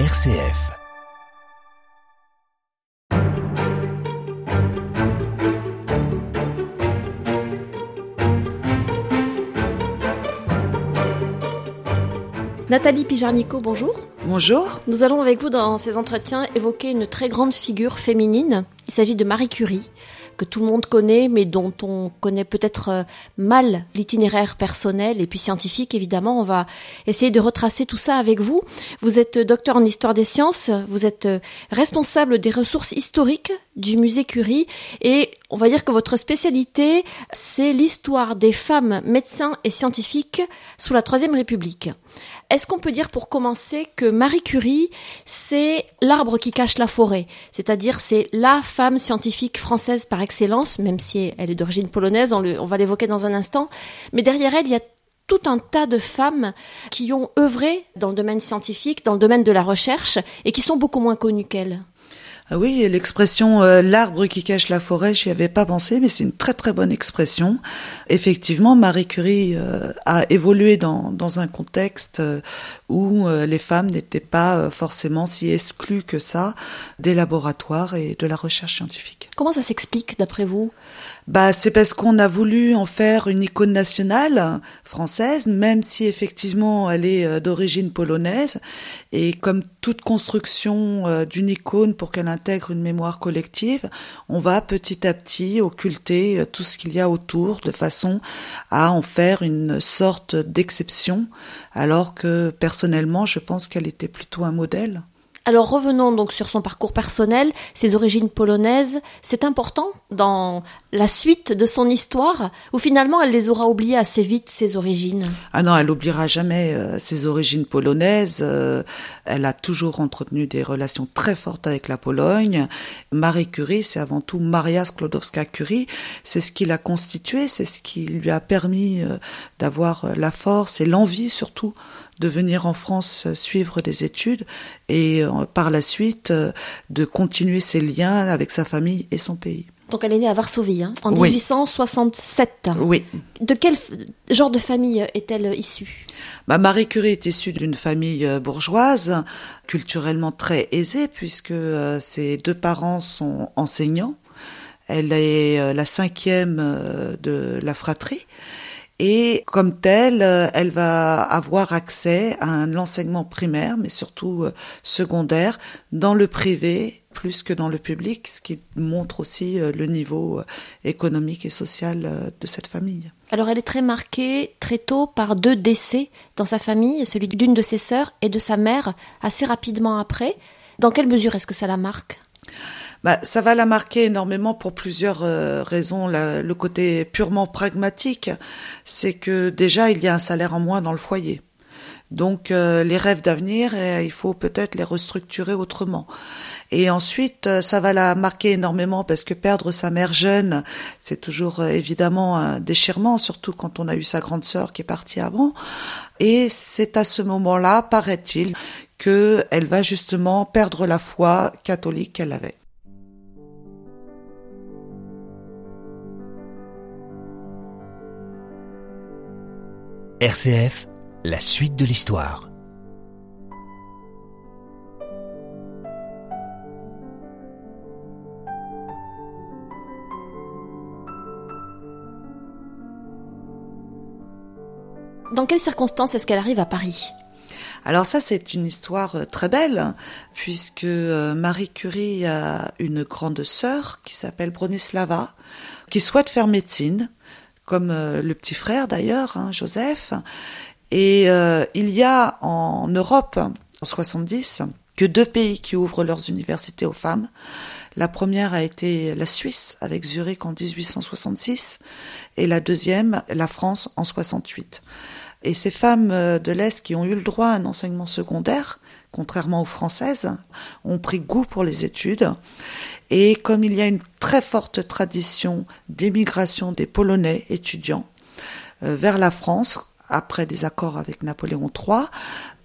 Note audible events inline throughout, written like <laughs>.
RCF. Nathalie Pijarmico, bonjour. Bonjour. Nous allons avec vous dans ces entretiens évoquer une très grande figure féminine. Il s'agit de Marie Curie, que tout le monde connaît, mais dont on connaît peut-être euh, mal l'itinéraire personnel et puis scientifique, évidemment. On va essayer de retracer tout ça avec vous. Vous êtes docteur en histoire des sciences, vous êtes euh, responsable des ressources historiques du musée Curie et on va dire que votre spécialité, c'est l'histoire des femmes médecins et scientifiques sous la Troisième République. Est-ce qu'on peut dire pour commencer que Marie Curie, c'est l'arbre qui cache la forêt, c'est-à-dire c'est la femme scientifique française par excellence, même si elle est d'origine polonaise, on, va l'évoquer dans un instant, mais derrière elle, il y a tout un tas de femmes qui ont œuvré dans le domaine scientifique, dans le domaine de la recherche, et qui sont beaucoup moins connues qu'elle. Ah oui, l'expression euh, l'arbre qui cache la forêt, j'y avais pas pensé, mais c'est une très très bonne expression. Effectivement, Marie Curie euh, a évolué dans, un contexte euh, où les femmes n'étaient pas forcément si exclues que ça des laboratoires et de la recherche scientifique. Comment ça s'explique d'après vous? Bah, c'est parce qu'on a voulu en faire une icône nationale française, même si effectivement elle est d'origine polonaise. Et comme toute construction d'une icône pour qu'elle intègre une mémoire collective, on va petit à petit occulter euh, tout ce qu'il y a autour de façon à en faire une sorte d'exception, alors que personnellement, je pense qu'elle était plutôt un modèle. Alors revenons donc sur son parcours personnel, ses origines polonaises. C'est important dans la suite de son histoire ou finalement elle les aura oubliées assez vite, ses origines? Ah non, elle n'oubliera jamais euh, ses origines polonaises. Euh, elle a toujours entretenu des relations très fortes avec la Pologne. Marie Curie, c'est avant tout Maria Sklodowska-Curie. C'est ce qui l'a constituée, c'est ce qui lui a permis euh, d'avoir la force et l'envie surtout de venir en France suivre des études et euh, par la suite euh, de continuer ses liens avec sa famille et son pays. Donc elle est née à Varsovie hein, en 1867. Oui. De quel genre de famille est-elle issue? Bah, Marie Curie est issue d'une famille euh, bourgeoise, culturellement très aisée, puisque ses deux parents sont enseignants. Elle est la cinquième de la fratrie. Et comme telle, euh, elle va avoir accès à un enseignement primaire, mais surtout euh, secondaire, dans le privé plus que dans le public, ce qui montre aussi euh, le niveau économique et social de cette famille. Alors elle est très marquée très tôt par deux décès dans sa famille, celui d'une de ses sœurs et de sa mère assez rapidement après. Dans quelle mesure est-ce que ça la marque? Bah, ça va la marquer énormément pour plusieurs euh, raisons. le côté purement pragmatique, c'est que déjà il y a un salaire en moins dans le foyer. Donc euh, les rêves d'avenir, euh, il faut peut-être les restructurer autrement. Et ensuite, ça va la marquer énormément parce que perdre sa mère jeune, c'est toujours évidemment un déchirement, surtout quand on a eu sa grande sœur qui est partie avant. Et c'est à ce moment-là, paraît-il, qu'elle va justement perdre la foi catholique qu'elle avait. RCF, la suite de l'histoire. Dans quelles circonstances est-ce qu'elle arrive à Paris? Alors ça, c'est une histoire euh, très belle, puisque euh, Marie Curie a une grande sœur qui s'appelle Bronislava, qui souhaite faire médecine, comme euh, le petit frère d'ailleurs, hein, Joseph. Et euh, il y a en Europe, en 70, que deux pays qui ouvrent leurs universités aux femmes. La première a été la Suisse avec Zurich en 1866 et la deuxième, la France en 68. Et ces femmes euh, de l'Est qui ont eu le droit à un enseignement secondaire, contrairement aux Françaises, ont pris goût pour les études. Et comme il y a une très forte tradition d'émigration des Polonais étudiants euh, vers la France, après des accords avec Napoléon III,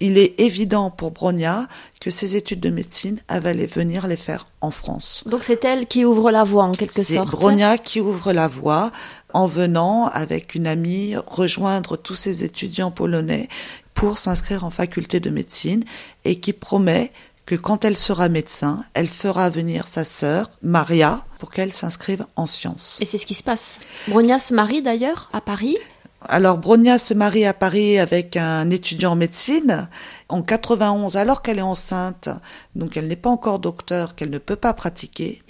il est évident pour Bronia que ses études de médecine, elle va venir les faire en France. Donc c'est elle qui ouvre la voie en quelque sorte. C'est Bronia qui ouvre la voie en venant avec une amie rejoindre tous ces étudiants polonais pour s'inscrire en faculté de médecine et qui promet que quand elle sera médecin, elle fera venir sa sœur, Maria, pour qu'elle s'inscrive en sciences. Et c'est ce qui se passe. Bronia se marie d'ailleurs à Paris alors Bronia se marie à Paris avec un étudiant en médecine en 91 alors qu'elle est enceinte, donc elle n'est pas encore docteur, qu'elle ne peut pas pratiquer.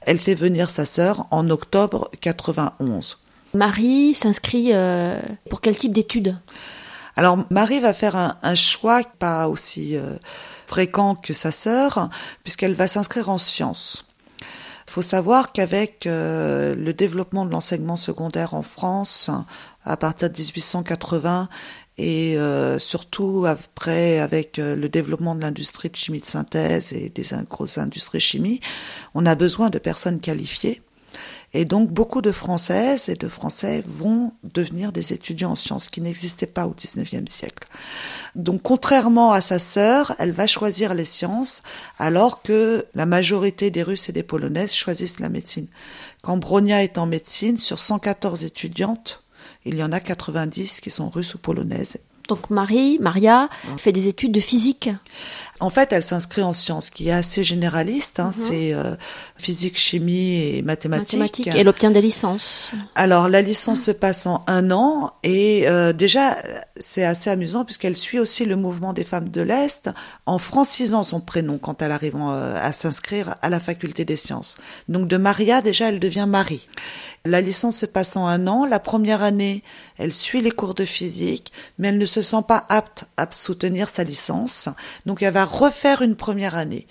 Elle fait venir sa sœur en octobre 91. Marie s'inscrit euh, pour quel type d'études? Alors Marie va faire un, choix pas aussi euh, fréquent que sa sœur, puisqu'elle va s'inscrire en sciences. Il faut savoir qu'avec euh, le développement de l'enseignement secondaire en France, à partir de 1880, et euh, surtout après avec euh, le développement de l'industrie de chimie de synthèse et des grosses industries chimie, on a besoin de personnes qualifiées et donc beaucoup de Françaises et de Français vont devenir des étudiants en sciences qui n'existaient pas au XIXe siècle. Donc contrairement à sa sœur, elle va choisir les sciences alors que la majorité des Russes et des Polonaises choisissent la médecine. Quand Bronia est en médecine, sur 114 étudiantes, il y en a 90 qui sont russes ou polonaises. Donc Marie, Maria, fait des études de physique. En fait, elle s'inscrit en sciences, qui est assez généraliste. Hein, Mhm. C'est euh, physique, chimie et mathématiques. Mathématiques. Et elle obtient des licences. Alors, la licence se passe en un an et euh, déjà, c'est assez amusant puisqu'elle suit aussi le mouvement des femmes de l'Est en francisant son prénom quand elle arrive en, euh, à s'inscrire à la faculté des sciences. Donc, de Maria, déjà, elle devient Marie. La licence se passe en un an. La première année, elle suit les cours de physique, mais elle ne se sent pas apte à soutenir sa licence. Donc, elle va refaire une première année.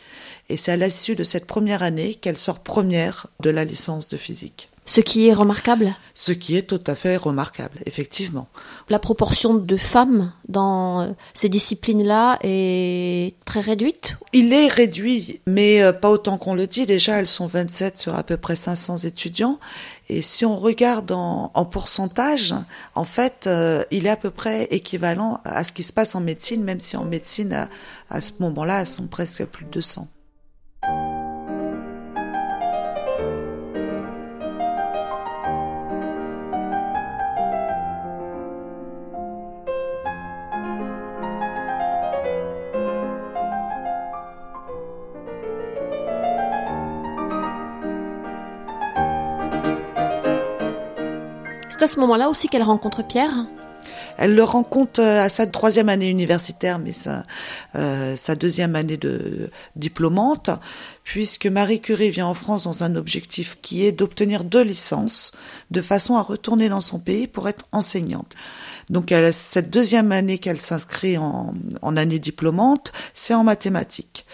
Et c'est à l'issue de cette première année qu'elle sort première de la licence de physique. Ce qui est remarquable, Ce qui est tout à fait remarquable, effectivement. la proportion de femmes dans euh, ces disciplines-là est très réduite? Il est réduit, mais euh, pas autant qu'on le dit. Déjà, elles sont 27 sur à peu près 500 étudiants. Et si on regarde en, en pourcentage, en fait, euh, il est à peu près équivalent à ce qui se passe en médecine, même si en médecine, à, à ce moment-là, elles sont presque plus de 200. C'est à ce moment-là aussi qu'elle rencontre Pierre. Elle le rencontre euh, à sa troisième année universitaire, mais sa, euh, sa deuxième année de diplômante, puisque Marie Curie vient en France dans un objectif qui est d'obtenir deux licences, de façon à retourner dans son pays pour être enseignante. Donc cette deuxième année qu'elle s'inscrit en, en année diplômante, c'est en mathématiques.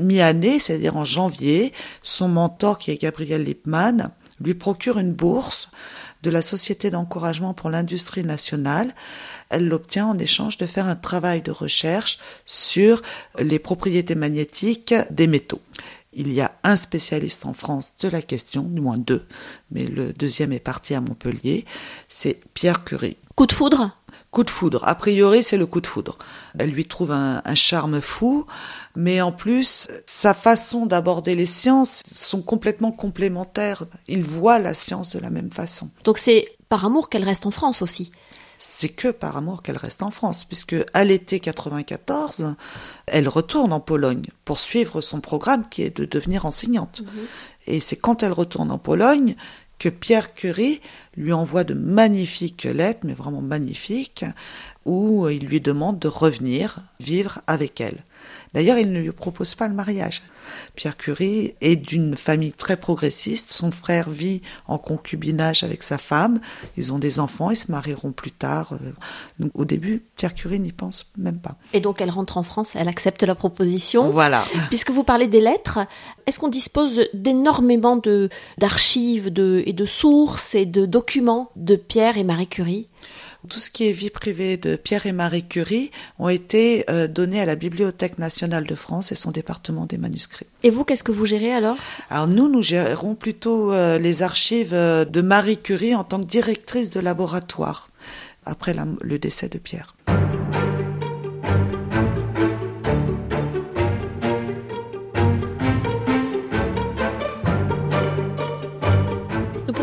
Mi-année, c'est-à-dire en janvier, son mentor, qui est Gabriel Lippmann, lui procure une bourse de la Société d'encouragement pour l'industrie nationale. Elle l'obtient en échange de faire un travail de recherche sur les propriétés magnétiques des métaux. Il y a un spécialiste en France de la question, du moins deux, mais le deuxième est parti à Montpellier, c'est Pierre Curie. Coup de foudre? Coup de foudre. A priori, c'est le coup de foudre. Elle lui trouve un, un charme fou, mais en plus, sa façon d'aborder les sciences sont complètement complémentaires. Il voit la science de la même façon. Donc c'est par amour qu'elle reste en France aussi. C'est que par amour qu'elle reste en France, puisque à l'été 94, elle retourne en Pologne pour suivre son programme qui est de devenir enseignante. Et c'est quand elle retourne en Pologne que Pierre Curie lui envoie de magnifiques lettres, mais vraiment magnifiques, où il lui demande de revenir vivre avec elle. D'ailleurs, il ne lui propose pas le mariage. Pierre Curie est d'une famille très progressiste. Son frère vit en concubinage avec sa femme. Ils ont des enfants. Ils se marieront plus tard. Donc, au début, Pierre Curie n'y pense même pas. Et donc elle rentre en France, elle accepte la proposition. Voilà. Puisque vous parlez des lettres, est-ce qu'on dispose d'énormément de d'archives de, et de sources et de documents de Pierre et Marie Curie? Tout ce qui est vie privée de Pierre et Marie Curie ont été euh, donnés à la Bibliothèque nationale de France et son département des manuscrits. Et vous, qu'est-ce que vous gérez alors? Alors nous, nous gérons plutôt euh, les archives euh, de Marie Curie en tant que directrice de laboratoire. après le décès de Pierre.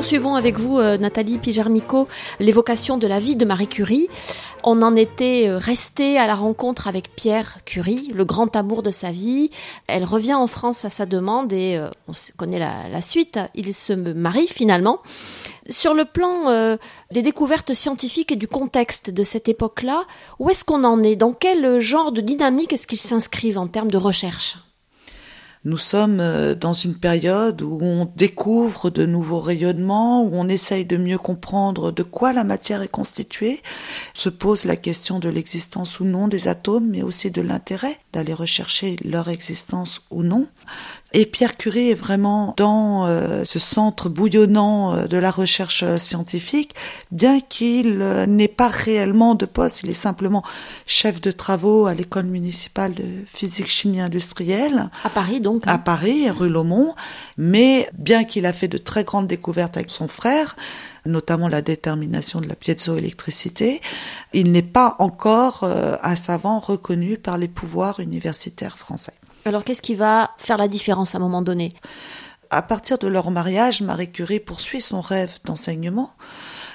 Poursuivons avec vous, euh, Nathalie Pijarmico, l'évocation de la vie de Marie Curie. On en était euh, resté à la rencontre avec Pierre Curie, le grand amour de sa vie. Elle revient en France à sa demande et euh, on connaît la, suite. Il se marie finalement. Sur le plan des découvertes scientifiques et du contexte de cette époque-là, où est-ce qu'on en est? Dans quel genre de dynamique est-ce qu'ils s'inscrivent en termes de recherche? Nous sommes euh, dans une période où on découvre de nouveaux rayonnements, où on essaye de mieux comprendre de quoi la matière est constituée. Se pose la question de l'existence ou non des atomes, mais aussi de l'intérêt d'aller rechercher leur existence ou non. Et Pierre Curie est vraiment dans euh, ce centre bouillonnant euh, de la recherche euh, scientifique, bien qu'il n'ait pas réellement de poste, il est simplement chef de travaux à l'école municipale de physique-chimie industrielle. À Paris donc À Paris, rue Laumont. Mais bien qu'il a fait de très grandes découvertes avec son frère, notamment la détermination de la piézoélectricité, il n'est pas encore un savant reconnu par les pouvoirs universitaires français. Alors qu'est-ce qui va faire la différence à un moment donné? À partir de leur mariage, Marie Curie poursuit son rêve d'enseignement,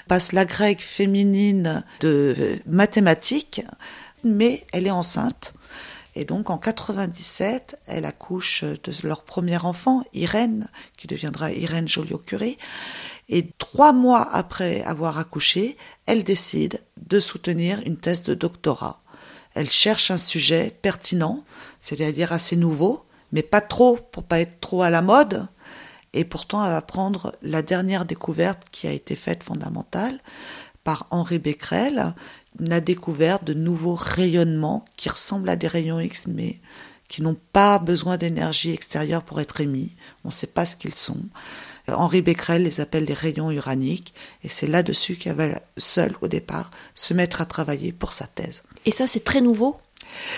passe la grecque féminine de mathématiques, mais elle est enceinte. Et donc en 97, elle accouche de leur premier enfant, Irène, qui deviendra Irène Joliot-Curie. Et trois mois après avoir accouché, elle décide de soutenir une thèse de doctorat. Elle cherche un sujet pertinent, c'est-à-dire assez nouveau, mais pas trop pour pas être trop à la mode. Et pourtant, va prendre la dernière découverte qui a été faite fondamentale par Henri Becquerel, la découverte de nouveaux rayonnements qui ressemblent à des rayons X, mais qui n'ont pas besoin d'énergie extérieure pour être émis. On ne sait pas ce qu'ils sont. Henri Becquerel les appelle les rayons uraniques, et c'est là-dessus qu'elle va seule, au départ, se mettre à travailler pour sa thèse. Et ça, c'est très nouveau?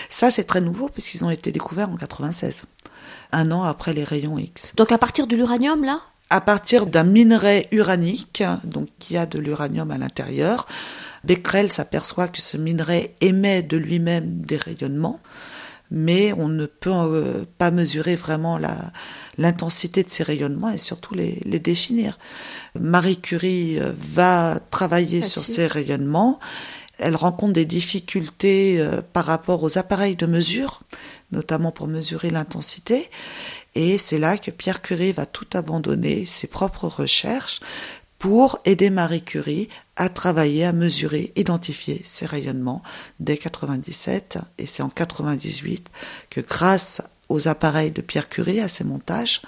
Ça, c'est très nouveau, puisqu'ils ont été découverts en 96, un an après les rayons X. Donc à partir de l'uranium, là? À partir d'un minerai uranique, donc qui a de l'uranium à l'intérieur, Becquerel s'aperçoit que ce minerai émet de lui-même des rayonnements, mais on ne peut euh, pas mesurer vraiment l'intensité de ces rayonnements et surtout les, définir. Marie Curie euh, va travailler sur ces rayonnements. Elle rencontre des difficultés euh, par rapport aux appareils de mesure, notamment pour mesurer l'intensité. Et c'est là que Pierre Curie va tout abandonner, ses propres recherches, pour aider Marie Curie à travailler, à mesurer, identifier ces rayonnements dès 97. Et c'est en 98 que grâce aux appareils de Pierre Curie, à ses montages,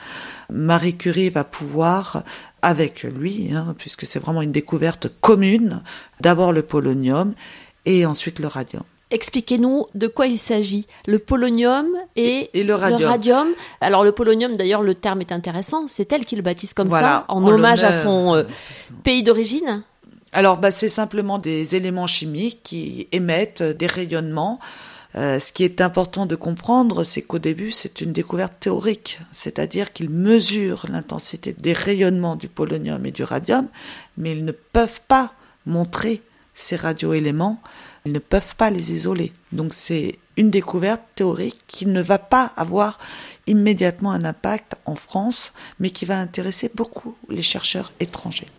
Marie Curie va pouvoir, avec lui, hein, puisque c'est vraiment une découverte commune, d'abord le polonium et ensuite le radium. Expliquez-nous de quoi il s'agit. Le polonium et, le, radium. Alors le polonium, d'ailleurs, le terme est intéressant. C'est elle qui le baptise comme ça, en, hommage à son euh, pays d'origine. Alors, bah, c'est simplement des éléments chimiques qui émettent des rayonnements. Euh, ce qui est important de comprendre, c'est qu'au début, c'est une découverte théorique, c'est-à-dire qu'ils mesurent l'intensité des rayonnements du polonium et du radium, mais ils ne peuvent pas montrer ces radioéléments ils ne peuvent pas les isoler. Donc c'est une découverte théorique qui ne va pas avoir immédiatement un impact en France, mais qui va intéresser beaucoup les chercheurs étrangers.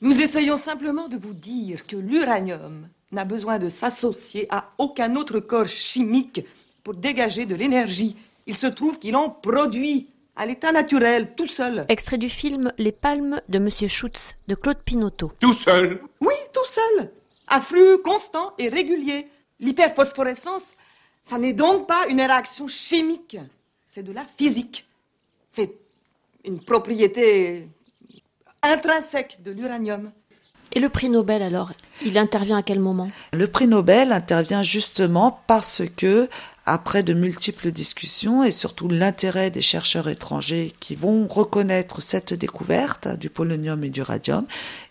Nous essayons simplement de vous dire que l'uranium n'a besoin de s'associer à aucun autre corps chimique pour dégager de l'énergie. Il se trouve qu'il en produit à l'état naturel, tout seul. Extrait du film Les Palmes de Monsieur Schutz de Claude Pinoteau. Tout seul Oui, tout seul un flux constant et régulier. L'hyperphosphorescence, ça n'est donc pas une réaction chimique, c'est de la physique. C'est une propriété intrinsèque de l'uranium. Et le prix Nobel alors, il intervient à quel moment? Le prix Nobel intervient justement parce que après de multiples discussions et surtout l'intérêt des chercheurs étrangers qui vont reconnaître cette découverte du polonium et du radium.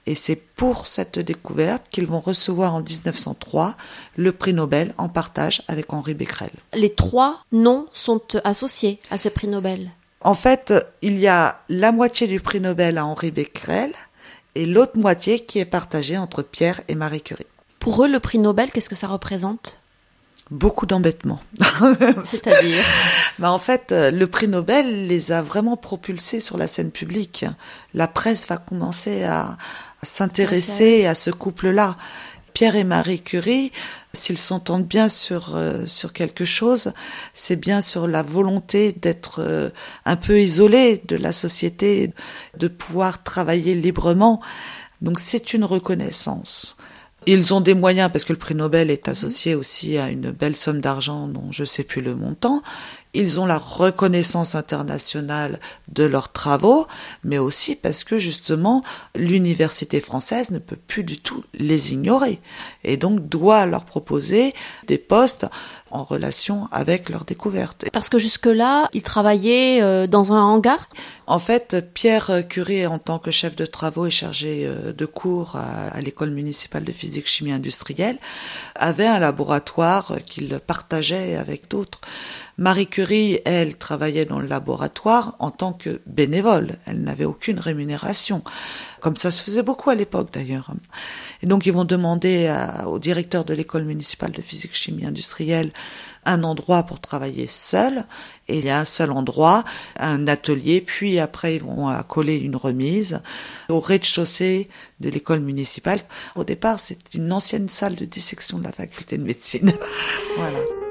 Et c'est pour cette découverte qu'ils vont recevoir en 1903 le prix Nobel en partage avec Henri Becquerel. Les trois noms sont associés à ce prix Nobel? En fait, il y a la moitié du prix Nobel à Henri Becquerel et l'autre moitié qui est partagée entre Pierre et Marie Curie. Pour eux, le prix Nobel, qu'est-ce que ça représente? Beaucoup d'embêtements. C'est-à-dire? <laughs> Bah En fait, euh, le prix Nobel les a vraiment propulsés sur la scène publique. La presse va commencer à, à s'intéresser à ce couple-là. Pierre et Marie Curie, s'ils s'entendent bien sur euh, sur quelque chose, c'est bien sur la volonté d'être euh, un peu isolés de la société, de pouvoir travailler librement. Donc c'est une reconnaissance. Ils ont des moyens parce que le prix Nobel est associé aussi à une belle somme d'argent dont je sais plus le montant. Ils ont la reconnaissance internationale de leurs travaux, mais aussi parce que justement l'université française ne peut plus du tout les ignorer et donc doit leur proposer des postes en relation avec leur découverte. Parce que jusque-là, ils travaillaient euh, dans un hangar? En fait, Pierre Curie, en tant que chef de travaux et chargé euh, de cours à, l'école municipale de physique chimie industrielle, avait un laboratoire qu'il partageait avec d'autres. Marie Curie, elle, travaillait dans le laboratoire en tant que bénévole. Elle n'avait aucune rémunération. Comme ça se faisait beaucoup à l'époque d'ailleurs. Et donc ils vont demander au directeur de l'école municipale de physique chimie industrielle un endroit pour travailler seul. Et il y a un seul endroit, un atelier, puis après ils vont coller une remise au rez-de-chaussée de l'école municipale. Au départ, c'est une ancienne salle de dissection de la faculté de médecine. <laughs> voilà.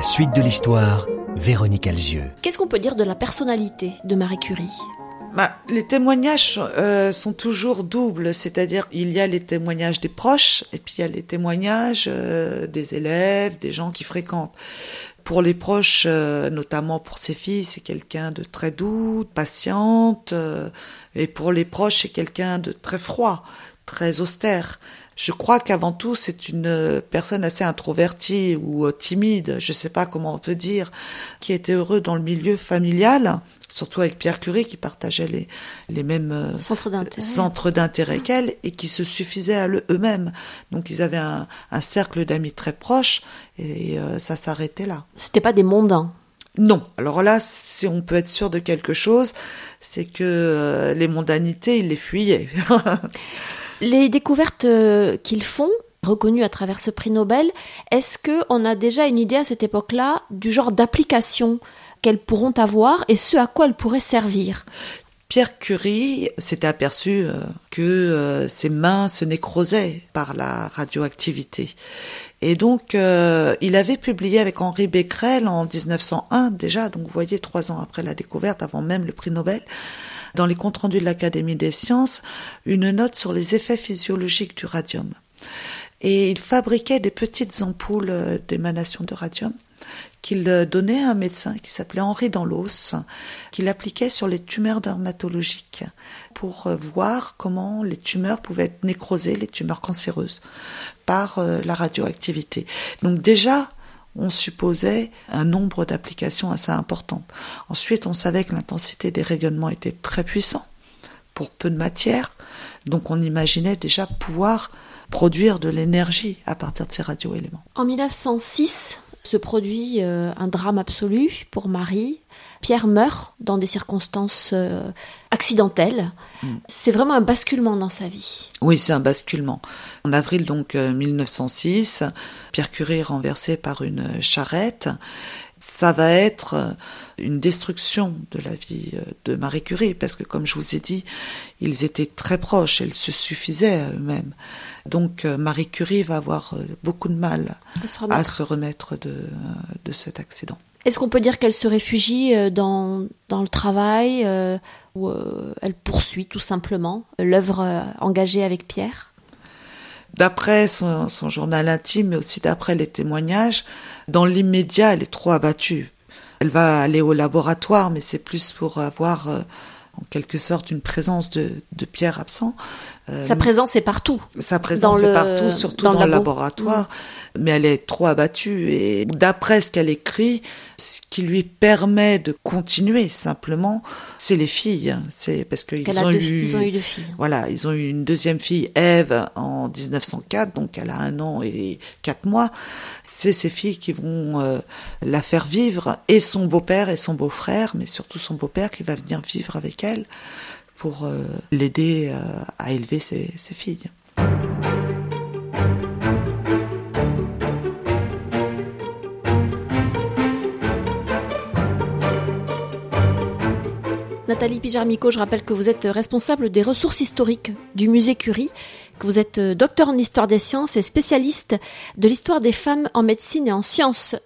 La suite de l'histoire, Véronique Alzieux. Qu'est-ce qu'on peut dire de la personnalité de Marie Curie? Bah, les témoignages euh, sont toujours doubles, c'est-à-dire il y a les témoignages des proches et puis il y a les témoignages euh, des élèves, des gens qui fréquentent. Pour les proches, euh, notamment pour ses filles, c'est quelqu'un de très doux, patiente, et pour les proches, c'est quelqu'un de très froid, très austère. Je crois qu'avant tout, c'est une personne assez introvertie ou euh, timide, je ne sais pas comment on peut dire, qui était heureux dans le milieu familial, surtout avec Pierre Curie qui partageait les, les mêmes euh, centres d'intérêt qu'elle et qui se suffisaient à eux-mêmes. Donc ils avaient un, cercle d'amis très proches et euh, ça s'arrêtait là. C'était pas des mondains. Non. Alors là, si on peut être sûr de quelque chose, c'est que les mondanités, ils les fuyaient. <laughs> Les découvertes euh, qu'ils font, reconnues à travers ce prix Nobel, est-ce qu'on a déjà une idée à cette époque-là du genre d'application qu'elles pourront avoir et ce à quoi elles pourraient servir? Pierre Curie s'était aperçu euh, que euh, ses mains se nécrosaient par la radioactivité. Et donc, il avait publié avec Henri Becquerel en 1901 déjà, donc vous voyez, trois ans après la découverte, avant même le prix Nobel, dans les comptes rendus de l'Académie des sciences une note sur les effets physiologiques du radium. Et il fabriquait des petites ampoules euh, d'émanation de radium qu'il euh, donnait à un médecin qui s'appelait Henri Danlos, qu'il appliquait sur les tumeurs dermatologiques pour euh, voir comment les tumeurs pouvaient être nécrosées, les tumeurs cancéreuses, par la radioactivité. Donc déjà, on supposait un nombre d'applications assez important. Ensuite, on savait que l'intensité des rayonnements était très puissant pour peu de matière, donc on imaginait déjà pouvoir produire de l'énergie à partir de ces radioéléments. En 1906 se produit euh, un drame absolu pour Marie. Pierre meurt dans des circonstances euh, accidentelles. Mm. C'est vraiment un basculement dans sa vie. Oui, c'est un basculement. En avril donc 1906, euh, Pierre Curie est renversé par une charrette. Ça va être euh, une destruction de la vie de Marie Curie, parce que comme je vous ai dit, ils étaient très proches, elles se suffisaient à eux-mêmes. Donc Marie Curie va avoir beaucoup de mal à se remettre, de, de cet accident. Est-ce qu'on peut dire qu'elle se réfugie euh, dans, dans le travail euh, ou euh, elle poursuit tout simplement l'œuvre engagée avec Pierre? D'après son, journal intime, mais aussi d'après les témoignages, dans l'immédiat, elle est trop abattue. Elle va aller au laboratoire, mais c'est plus pour avoir en quelque sorte une présence de, de Pierre absent. Euh, Sa présence est partout. Sa présence est partout, surtout dans dans, le le labo. laboratoire. Mais elle est trop abattue. Et d'après ce qu'elle écrit, ce qui lui permet de continuer simplement, c'est les filles. C'est parce qu'ils ont eu, ils ont eu deux filles. Voilà, ils ont eu une deuxième fille, Ève, en 1904, donc elle a un an et quatre mois. C'est ces filles qui vont euh, la faire vivre, et son beau-père et son beau-frère, mais surtout son beau-père qui va venir vivre avec elle pour euh, l'aider euh, à élever ses, filles. Nathalie Pijarmico, je rappelle que vous êtes responsable des ressources historiques du musée Curie, que vous êtes euh, docteur en histoire des sciences et spécialiste de l'histoire des femmes en médecine et en sciences.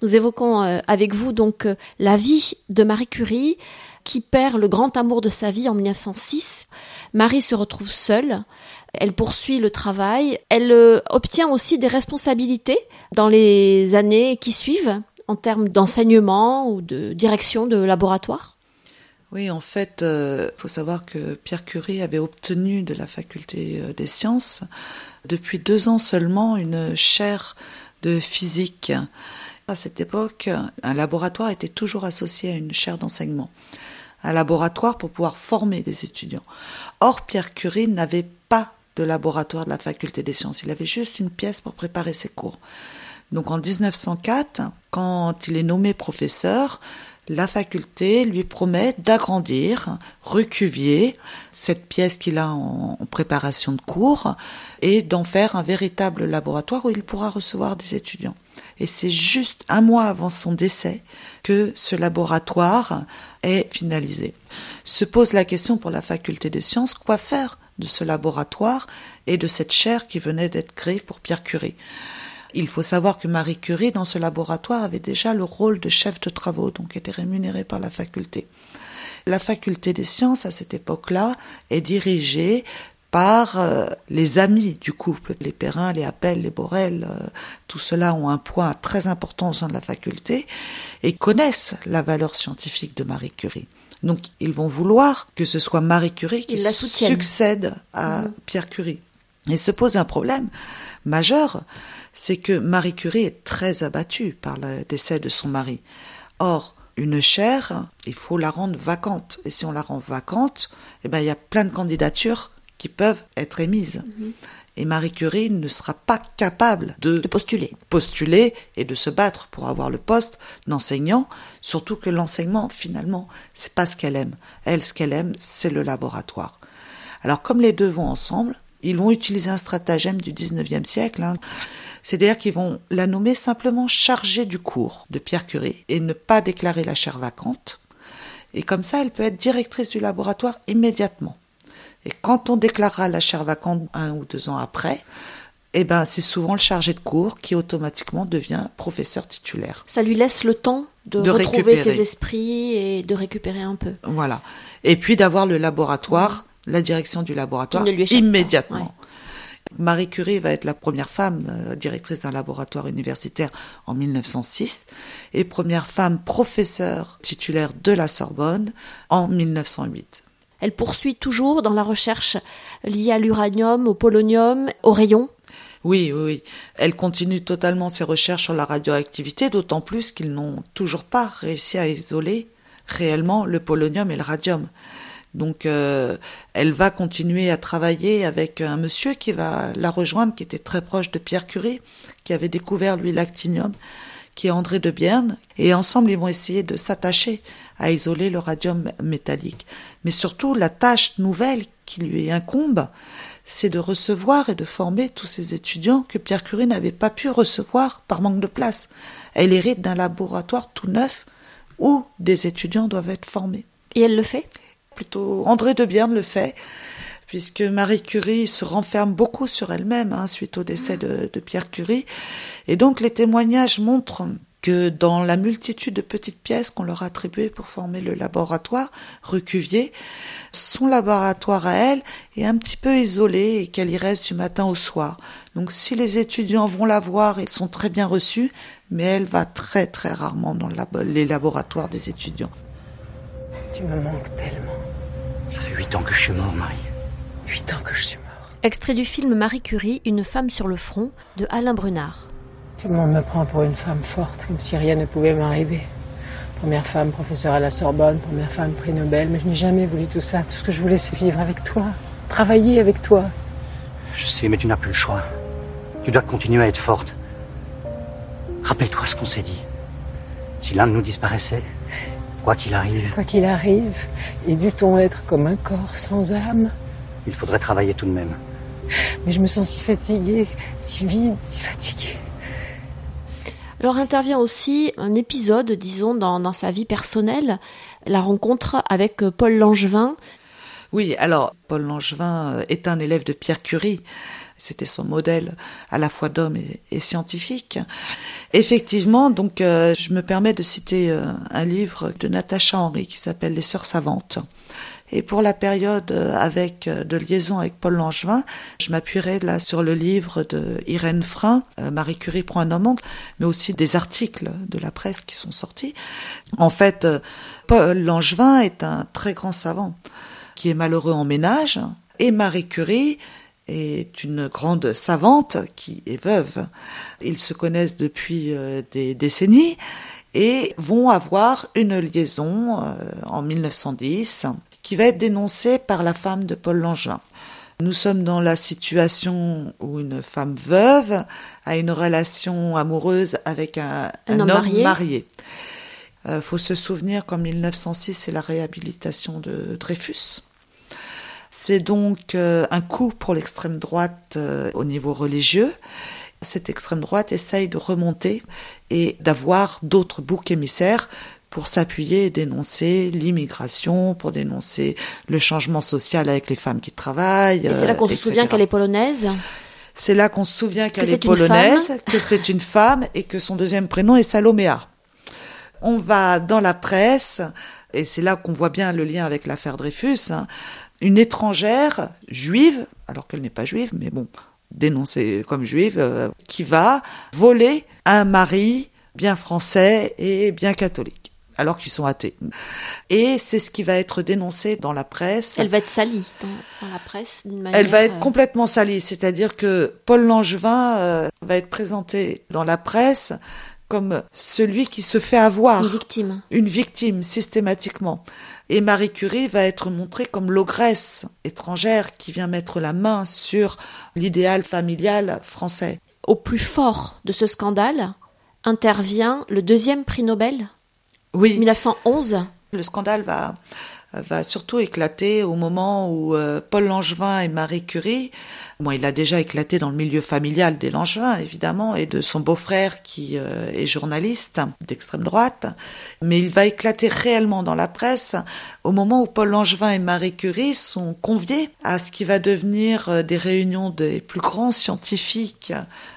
Nous évoquons avec vous donc la vie de Marie Curie qui perd le grand amour de sa vie en 1906. Marie se retrouve seule. Elle poursuit le travail. Elle euh, obtient aussi des responsabilités dans les années qui suivent en termes d'enseignement ou de direction de laboratoire. Oui, en fait, il faut savoir que Pierre Curie avait obtenu de la faculté euh, des sciences depuis deux ans seulement une chaire de physique. À cette époque, un laboratoire était toujours associé à une chaire d'enseignement. Un laboratoire pour pouvoir former des étudiants. Or, Pierre Curie n'avait pas de laboratoire de la faculté des sciences. Il avait juste une pièce pour préparer ses cours. Donc en 1904, quand il est nommé professeur, la faculté lui promet d'agrandir, recuvier cette pièce qu'il a en, préparation de cours et d'en faire un véritable laboratoire où il pourra recevoir des étudiants. Et c'est juste un mois avant son décès que ce laboratoire est finalisé. Se pose la question pour la faculté des sciences, quoi faire de ce laboratoire et de cette chaire qui venait d'être créée pour Pierre Curie? Il faut savoir que Marie Curie, dans ce laboratoire, avait déjà le rôle de chef de travaux, donc était rémunérée par la faculté. La faculté des sciences, à cette époque-là, est dirigée par euh, les amis du couple, les Perrin, les Appel, les Borel, euh, tout cela ont un point très important au sein de la faculté et connaissent la valeur scientifique de Marie Curie. Donc ils vont vouloir que ce soit Marie Curie qui succède à mmh. Pierre Curie. Et se pose un problème majeur, c'est que Marie Curie est très abattue par le décès de son mari. Or, une chaire, il faut la rendre vacante. Et si on la rend vacante, eh ben, il y a plein de candidatures qui peuvent être émises. Mmh. Et Marie Curie ne sera pas capable de, de, postuler. postuler et de se battre pour avoir le poste d'enseignant, surtout que l'enseignement, finalement, c'est pas ce qu'elle aime. Elle, ce qu'elle aime, c'est le laboratoire. Alors, comme les deux vont ensemble, ils vont utiliser un stratagème du 19e siècle. Hein. C'est-à-dire qu'ils vont la nommer simplement chargée du cours de Pierre Curie et ne pas déclarer la chaire vacante. Et comme ça, elle peut être directrice du laboratoire immédiatement. Et quand on déclarera la chaire vacante un ou deux ans après, eh ben, c'est souvent le chargé de cours qui automatiquement devient professeur titulaire. Ça lui laisse le temps de, De retrouver récupérer. ses esprits et de récupérer un peu. Voilà. Et puis d'avoir le laboratoire, la direction du laboratoire immédiatement. ouais. Marie Curie va être la première femme euh, directrice d'un laboratoire universitaire en 1906 et première femme professeure titulaire de la Sorbonne en 1908. Elle poursuit toujours dans la recherche liée à l'uranium, au polonium, au rayon. Oui, oui. Elle continue totalement ses recherches sur la radioactivité, d'autant plus qu'ils n'ont toujours pas réussi à isoler réellement le polonium et le radium. Donc, euh, elle va continuer à travailler avec un monsieur qui va la rejoindre, qui était très proche de Pierre Curie, qui avait découvert lui l'actinium, qui est André de Bierne, et ensemble ils vont essayer de s'attacher à isoler le radium métallique. Mais surtout, la tâche nouvelle qui lui incombe, c'est de recevoir et de former tous ces étudiants que Pierre Curie n'avait pas pu recevoir par manque de place. Elle hérite d'un laboratoire tout neuf où des étudiants doivent être formés. Et elle le fait? Plutôt André de Bierne le fait, puisque Marie Curie se renferme beaucoup sur elle-même hein, suite au décès de, de Pierre Curie. Et donc les témoignages montrent que dans la multitude de petites pièces qu'on leur a attribuées pour former le laboratoire, Recuvier, son laboratoire à elle est un petit peu isolé et qu'elle y reste du matin au soir. Donc si les étudiants vont la voir, ils sont très bien reçus, mais elle va très très rarement dans les laboratoires des étudiants. Tu me manques tellement. Ça fait huit ans que je suis mort, Marie. Huit ans que je suis mort. Extrait du film Marie Curie, Une femme sur le front de Alain Brunard. Tout le monde me prend pour une femme forte, comme si rien ne pouvait m'arriver. Première femme professeure à la Sorbonne, première femme prix Nobel, mais je n'ai jamais voulu tout ça. Tout ce que je voulais, c'est vivre avec toi, travailler avec toi. Je sais, mais tu n'as plus le choix. Tu dois continuer à être forte. Rappelle-toi ce qu'on s'est dit. Si l'un de nous disparaissait, quoi qu'il arrive. Quoi qu'il arrive, et dût-on être comme un corps sans âme Il faudrait travailler tout de même. Mais je me sens si fatiguée, si vide, si fatiguée. Alors intervient aussi un épisode, disons, dans, sa vie personnelle, la rencontre avec euh, Paul Langevin. Oui, alors Paul Langevin euh, est un élève de Pierre Curie. C'était son modèle à la fois d'homme et, scientifique. Effectivement, donc euh, je me permets de citer un livre de Natacha Henry qui s'appelle Les Sœurs savantes. Et pour la période euh, avec de liaison avec Paul Langevin, je m'appuierai là sur le livre de Irène Frein, Marie Curie prend un homme, mais aussi des articles de la presse qui sont sortis. En fait, Paul Langevin est un très grand savant qui est malheureux en ménage, et Marie Curie est une grande savante qui est veuve. Ils se connaissent depuis euh, des décennies et vont avoir une liaison euh, en 1910 qui va être dénoncée par la femme de Paul Langevin. Nous sommes dans la situation où une femme veuve a une relation amoureuse avec un, un, un homme, marié. marié. Il euh, faut se souvenir qu'en 1906, c'est la réhabilitation de Dreyfus. C'est donc euh, un coup pour l'extrême droite euh, au niveau religieux. Cette extrême droite essaye de remonter et d'avoir d'autres boucs émissaires pour s'appuyer et dénoncer l'immigration, pour dénoncer le changement social avec les femmes qui travaillent. Et c'est là qu'on se souvient qu'elle est polonaise? C'est là qu'on se souvient qu'elle Que est polonaise, femme? que c'est une femme et que son deuxième prénom est Saloméa. On va dans la presse, et c'est là qu'on voit bien le lien avec l'affaire Dreyfus, hein, une étrangère juive, alors qu'elle n'est pas juive, mais bon, dénoncée comme juive, euh, qui va voler un mari bien français et bien catholique, alors qu'ils sont athées. Et c'est ce qui va être dénoncé dans la presse. Elle va être salie dans, dans la presse d'une manière. Elle va être euh, complètement salie, c'est-à-dire que Paul Langevin euh, va être présenté dans la presse comme celui qui se fait avoir, une victime. une victime systématiquement. Et Marie Curie va être montrée comme l'ogresse étrangère qui vient mettre la main sur l'idéal familial français. Au plus fort de ce scandale intervient le deuxième prix Nobel, Oui, 1911. le scandale va va surtout éclater au moment où euh, Paul Langevin et Marie Curie, bon, il a déjà éclaté dans le milieu familial des Langevin, évidemment, et de son beau-frère qui euh, est journaliste d'extrême droite, mais il va éclater réellement dans la presse au moment où Paul Langevin et Marie Curie sont conviés à ce qui va devenir euh, des réunions des plus grands scientifiques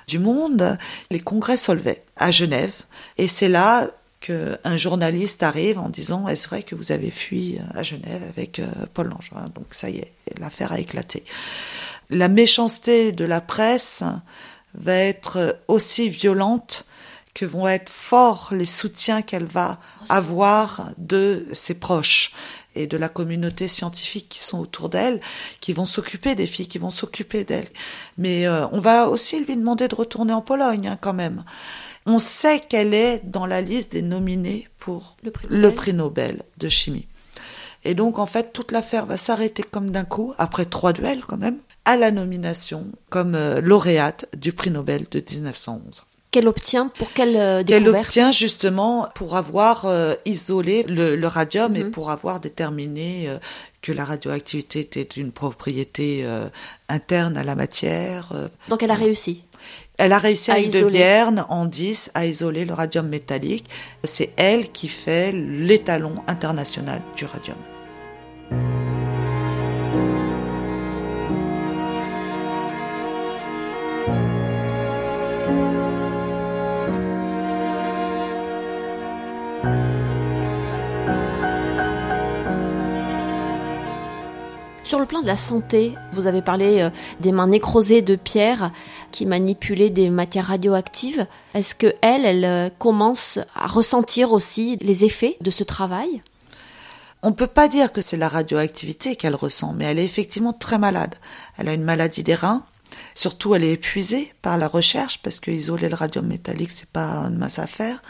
du monde, les congrès Solvay à Genève, et c'est là qu'un journaliste arrive en disant est-ce vrai que vous avez fui à Genève avec euh, Paul Langevin? Donc ça y est, l'affaire a éclaté. La méchanceté de la presse va être aussi violente que vont être forts les soutiens qu'elle va avoir de ses proches et de la communauté scientifique qui sont autour d'elle, qui vont s'occuper des filles, qui vont s'occuper d'elle. Mais euh, on va aussi lui demander de retourner en Pologne hein, quand même on sait qu'elle est dans la liste des nominés pour Le prix le Nobel. prix Nobel de chimie. Et donc, en fait, toute l'affaire va s'arrêter comme d'un coup, après trois duels quand même, à la nomination comme euh, lauréate du prix Nobel de 1911. Qu'elle obtient pour quelle euh, Qu'elle obtient justement pour avoir euh, isolé le, le radium et Mhm. pour avoir déterminé que la radioactivité était une propriété interne à la matière. Donc elle a réussi. Elle a réussi À avec de isoler. Vierne en 10 à isoler le radium métallique. C'est elle qui fait l'étalon international du radium. Sur le plan de la santé, vous avez parlé euh, des mains nécrosées de Pierre qui manipulaient des matières radioactives. Est-ce que elle, euh, commence à ressentir aussi les effets de ce travail? On peut pas dire que c'est la radioactivité qu'elle ressent, mais elle est effectivement très malade. Elle a une maladie des reins. Surtout, elle est épuisée par la recherche parce que isoler le radium métallique, c'est pas une masse à faire.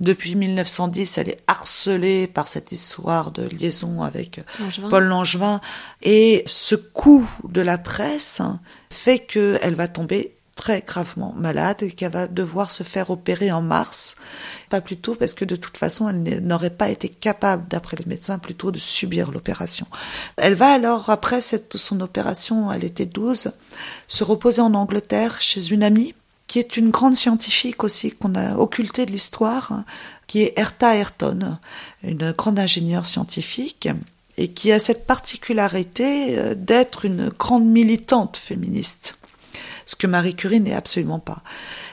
Depuis 1910, elle est harcelée par cette histoire de liaison avec Langevin. Paul Langevin. Et ce coup de la presse fait qu'elle va tomber très gravement malade et qu'elle va devoir se faire opérer en mars. Pas plus tôt parce que de toute façon, elle n'aurait pas été capable, d'après les médecins, plutôt de subir l'opération. Elle va alors, après cette, son opération, elle était 12, se reposer en Angleterre chez une amie qui est une grande scientifique aussi qu'on a occultée de l'histoire, qui est Herta Ayrton, une grande ingénieure scientifique et qui a cette particularité euh, d'être une grande militante féministe ce que Marie Curie n'est absolument pas.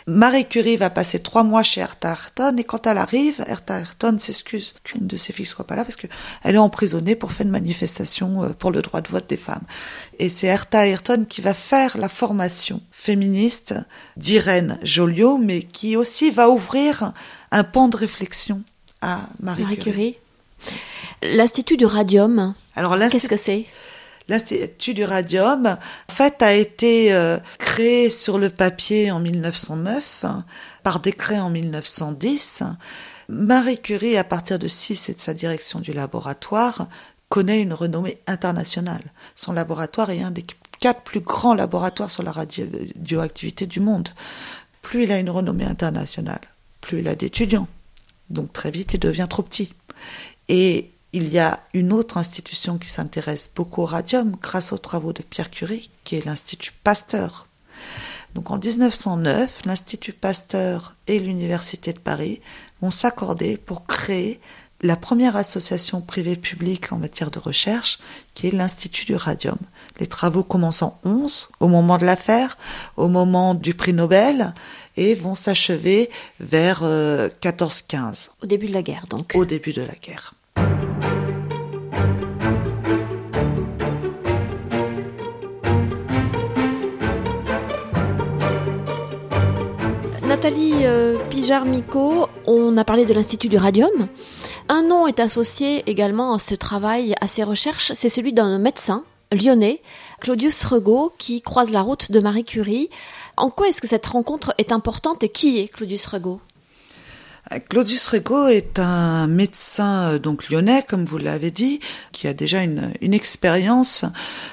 Marie Curie va passer trois mois chez Hertha Ayrton et quand elle arrive, Hertha Ayrton s'excuse qu'une de ses filles soit pas là parce que elle est emprisonnée pour faire une manifestation euh, pour le droit de vote des femmes. Et c'est Hertha Ayrton qui va faire la formation féministe d'Irène Joliot, mais qui aussi va ouvrir un pan de réflexion à Marie, Marie Curie. Curie. L'Institut du radium, Alors qu'est-ce que c'est? L'Institut du radium, en fait, a été euh, créé sur le papier en 1909, hein, par décret en 1910. Marie Curie, à partir de 6 et de sa direction du laboratoire, connaît une renommée internationale. Son laboratoire est un des quatre plus grands laboratoires sur la radioactivité du monde. Plus il a une renommée internationale, plus il a d'étudiants. Donc très vite, il devient trop petit. Et il y a une autre institution qui s'intéresse beaucoup au radium grâce aux travaux de Pierre Curie, qui est l'Institut Pasteur. Donc en 1909, l'Institut Pasteur et l'Université de Paris vont s'accorder pour créer la première association privée publique en matière de recherche, qui est l'Institut du radium. Les travaux commencent en 11, au moment de l'affaire, au moment du prix Nobel, et vont s'achever vers euh, 14-15, Au début de la guerre, donc. au début de la guerre. Nathalie euh, Pijar-Micot, on a parlé de l'Institut du radium. Un nom est associé également à ce travail, à ces recherches, c'est celui d'un médecin lyonnais, Claudius Regaud, qui croise la route de Marie Curie. En quoi est-ce que cette rencontre est importante et qui est Claudius Regaud Claudius Regaud est un médecin euh, donc lyonnais, comme vous l'avez dit, qui a déjà une, une expérience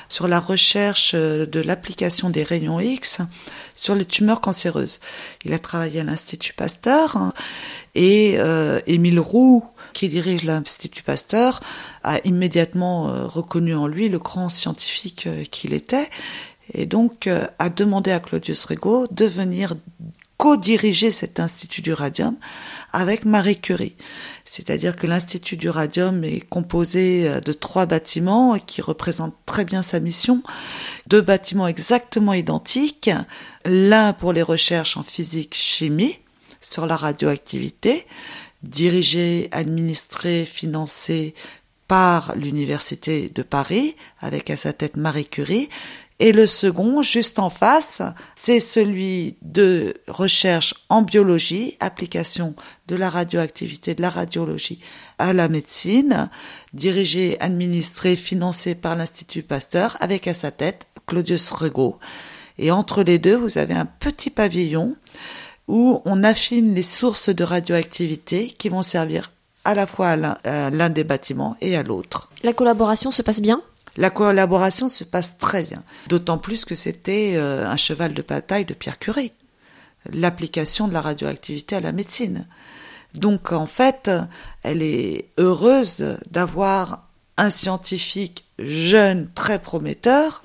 sur la recherche euh, de l'application des rayons X sur les tumeurs cancéreuses. Il a travaillé à l'Institut Pasteur hein, et euh, Émile Roux, qui dirige l'Institut Pasteur, a immédiatement euh, reconnu en lui le grand scientifique qu'il était et donc a demandé à Claudius Regaud de venir co-diriger cet Institut du Radium avec Marie Curie. C'est-à-dire que l'Institut du Radium est composé euh, de trois bâtiments qui représentent très bien sa mission. Deux bâtiments exactement identiques, l'un pour les recherches en physique-chimie sur la radioactivité, dirigé, administré, financé par l'Université de Paris, avec à sa tête Marie Curie, et le second, juste en face, c'est celui de recherche en biologie, application de la radioactivité, de la radiologie à la médecine, dirigé, administré, financé par l'Institut Pasteur, avec à sa tête Claudius Regaud. Et entre les deux, vous avez un petit pavillon où on affine les sources de radioactivité qui vont servir à la fois à l'un- des bâtiments et à l'autre. La collaboration se passe bien? La collaboration se passe très bien, d'autant plus que c'était euh, un cheval de bataille de Pierre Curie, l'application de la radioactivité à la médecine. Donc en fait, elle est heureuse d'avoir un scientifique jeune, très prometteur,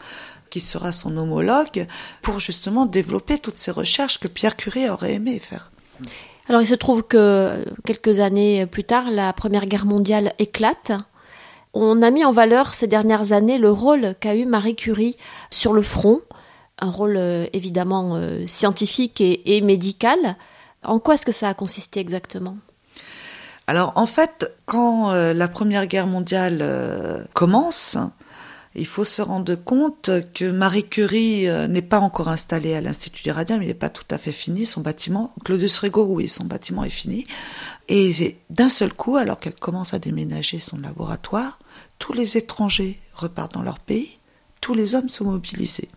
qui sera son homologue, pour justement développer toutes ces recherches que Pierre Curie aurait aimé faire. Alors il se trouve que quelques années plus tard, la Première Guerre mondiale éclate. On a mis en valeur ces dernières années le rôle qu'a eu Marie Curie sur le front, un rôle euh, évidemment euh, scientifique et, médical. En quoi est-ce que ça a consisté exactement? Alors en fait, quand euh, la Première Guerre mondiale commence, Il faut se rendre compte que Marie Curie n'est pas encore installée à l'Institut du Radium, il n'est pas tout à fait fini, son bâtiment. Claudius Rigaud, oui, son bâtiment est fini. Et d'un seul coup, alors qu'elle commence à déménager son laboratoire, tous les étrangers repartent dans leur pays, tous les hommes sont mobilisés.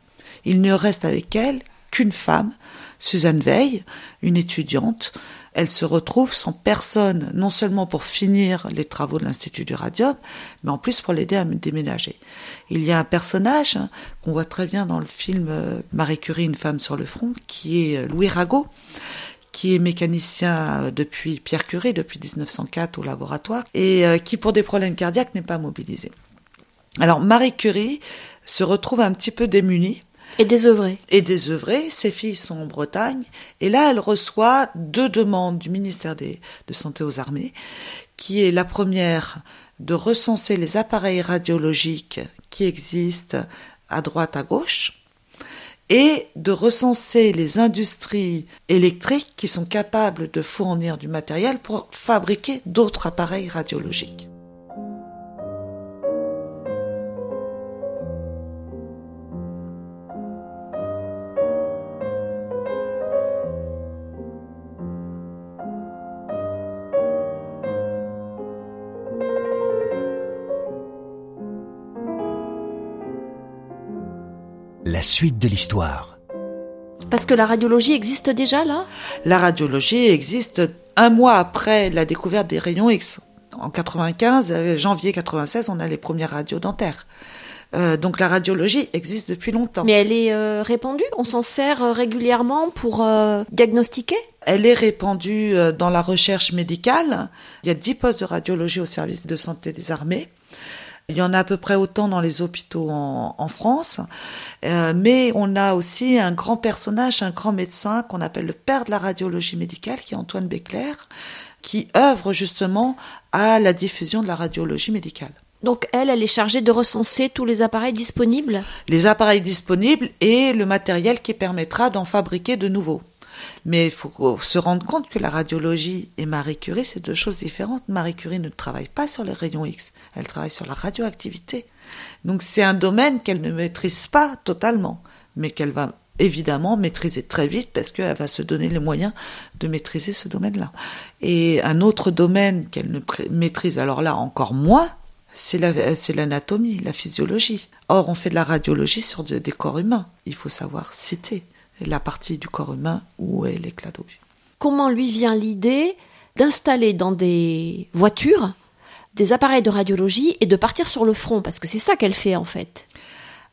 Il ne reste avec elle qu'une femme, Suzanne Veil, une étudiante, elle se retrouve sans personne, non seulement pour finir les travaux de l'Institut du Radium, mais en plus pour l'aider à déménager. Il y a un personnage hein, qu'on voit très bien dans le film euh, Marie Curie, une femme sur le front, qui est euh, Louis Rago, qui est mécanicien euh, depuis Pierre Curie, depuis 1904 au laboratoire, et qui pour des problèmes cardiaques n'est pas mobilisé. Alors Marie Curie se retrouve un petit peu démunie et désœuvrée. Et désœuvrée. Ses filles sont en Bretagne. Et là, elle reçoit deux demandes du ministère de Santé aux Armées, qui est la première de recenser les appareils radiologiques qui existent à droite, à gauche, et de recenser les industries électriques qui sont capables de fournir du matériel pour fabriquer d'autres appareils radiologiques. Suite de l'histoire. Parce que la radiologie existe déjà là? La radiologie existe un mois après la découverte des rayons X. En 95, euh, janvier 96, on a les premières radios dentaires. Euh, donc la radiologie existe depuis longtemps. Mais elle est euh, répandue? On s'en sert régulièrement pour diagnostiquer? Elle est répandue dans la recherche médicale. Il y a 10 postes de radiologie au service de santé des armées. Il y en a à peu près autant dans les hôpitaux en, France, euh, mais on a aussi un grand personnage, un grand médecin qu'on appelle le père de la radiologie médicale, qui est Antoine Béclair, qui œuvre justement à la diffusion de la radiologie médicale. Donc elle, elle est chargée de recenser tous les appareils disponibles? Les appareils disponibles et le matériel qui permettra d'en fabriquer de nouveaux. Mais il faut se rendre compte que la radiologie et Marie Curie, c'est deux choses différentes. Marie Curie ne travaille pas sur les rayons X, elle travaille sur la radioactivité. Donc c'est un domaine qu'elle ne maîtrise pas totalement, mais qu'elle va évidemment maîtriser très vite parce qu'elle va se donner les moyens de maîtriser ce domaine-là. Et un autre domaine qu'elle ne maîtrise alors là encore moins, c'est l'anatomie, la, physiologie. Or, on fait de la radiologie sur des corps humains. Il faut savoir citer la partie du corps humain où est l'éclat d'obus. Comment lui vient l'idée d'installer dans des voitures des appareils de radiologie et de partir sur le front? Parce que c'est ça qu'elle fait en fait.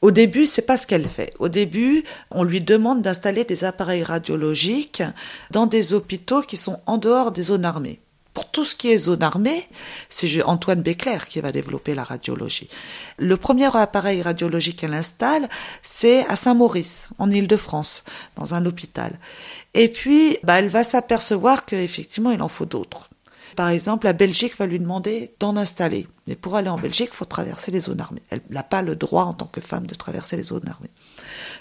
Au début, c'est pas ce qu'elle fait. Au début, on lui demande d'installer des appareils radiologiques dans des hôpitaux qui sont en dehors des zones armées. Pour tout ce qui est zone armée, c'est Antoine Béclair qui va développer la radiologie. Le premier appareil radiologique qu'elle installe, c'est à Saint-Maurice, en Île-de-France, dans un hôpital. Et puis, bah, elle va s'apercevoir qu'effectivement, il en faut d'autres. Par exemple, la Belgique va lui demander d'en installer. Mais pour aller en Belgique, il faut traverser les zones armées. Elle n'a pas le droit, en tant que femme, de traverser les zones armées.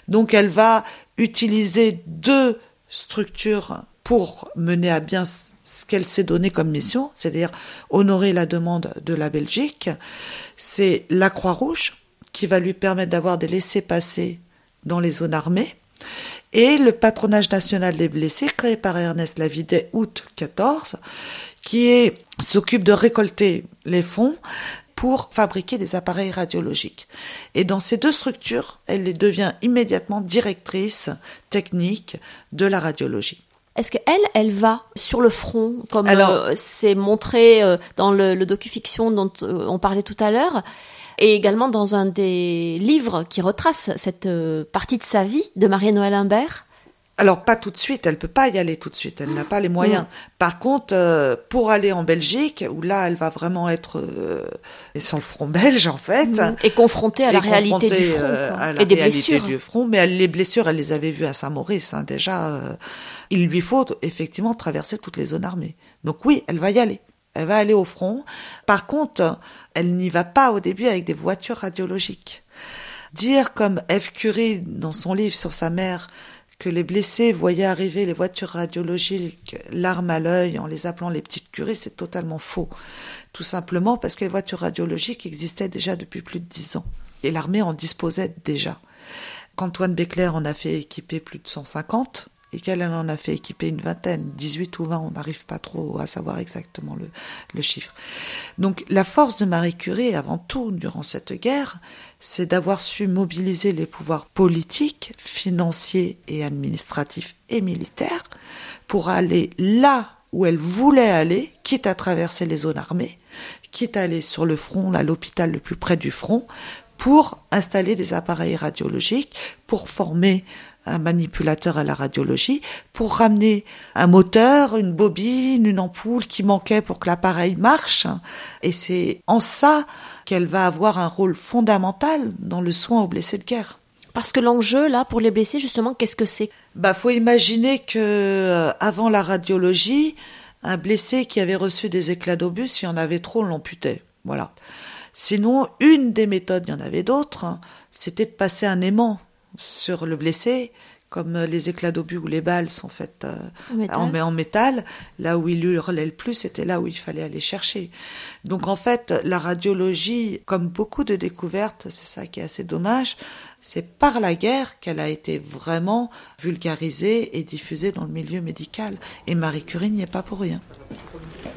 Donc, elle va utiliser deux structures pour mener à bien ce qu'elle s'est donné comme mission, c'est-à-dire honorer la demande de la Belgique, c'est la Croix-Rouge qui va lui permettre d'avoir des laissés-passer dans les zones armées, et le patronage national des blessés créé par Ernest Lavidet août 14, qui s'occupe de récolter les fonds pour fabriquer des appareils radiologiques. Et dans ces deux structures, elle devient immédiatement directrice technique de la radiologie. Est-ce qu'elle, elle va sur le front, comme euh, c'est montré euh, dans le, le docu-fiction dont euh, on parlait tout à l'heure, et également dans un des livres qui retrace cette partie de sa vie de Marie-Noël Imbert? Alors pas tout de suite, elle peut pas y aller tout de suite, elle n'a pas les moyens. Par contre, pour aller en Belgique, où là elle va vraiment être sur le front belge en fait, et confrontée à la réalité du front à la et des blessures. du front, mais les blessures, elle les avait vues à Saint-Maurice hein, déjà il lui faut effectivement traverser toutes les zones armées. Donc oui, elle va y aller. Elle va aller au front. Par contre, elle n'y va pas au début avec des voitures radiologiques. Dire comme F. Curie dans son livre sur sa mère que les blessés voyaient arriver les voitures radiologiques l'arme à l'œil en les appelant les petites curies, c'est totalement faux. Tout simplement parce que les voitures radiologiques existaient déjà depuis plus de dix ans. Et l'armée en disposait déjà. Qu'Antoine Béclair en a fait équiper plus de 150, et qu'elle en a fait équiper une vingtaine, 18 ou 20, on n'arrive pas trop à savoir exactement le, le, chiffre. Donc la force de Marie Curie, avant tout, durant cette guerre, c'est d'avoir su mobiliser les pouvoirs politiques, financiers et administratifs et militaires pour aller là où elle voulait aller, quitte à traverser les zones armées, quitte à aller sur le front, à l'hôpital le plus près du front, pour installer des appareils radiologiques, pour former un manipulateur à la radiologie pour ramener un moteur, une bobine, une ampoule qui manquait pour que l'appareil marche. Et c'est en ça qu'elle va avoir un rôle fondamental dans le soin aux blessés de guerre. Parce que l'enjeu là pour les blessés justement, qu'est-ce que c'est? Bah faut imaginer que euh, avant la radiologie, un blessé qui avait reçu des éclats d'obus, s'il y en avait trop, on l'amputait. Voilà. Sinon, une des méthodes, il y en avait d'autres, hein, c'était de passer un aimant sur le blessé, comme les éclats d'obus ou les balles sont faites euh, en, métal. En, en, métal, là où il hurlait le plus, c'était là où il fallait aller chercher. Donc en fait, la radiologie, comme beaucoup de découvertes, c'est ça qui est assez dommage, c'est par la guerre qu'elle a été vraiment vulgarisée et diffusée dans le milieu médical. Et Marie Curie n'y est pas pour rien.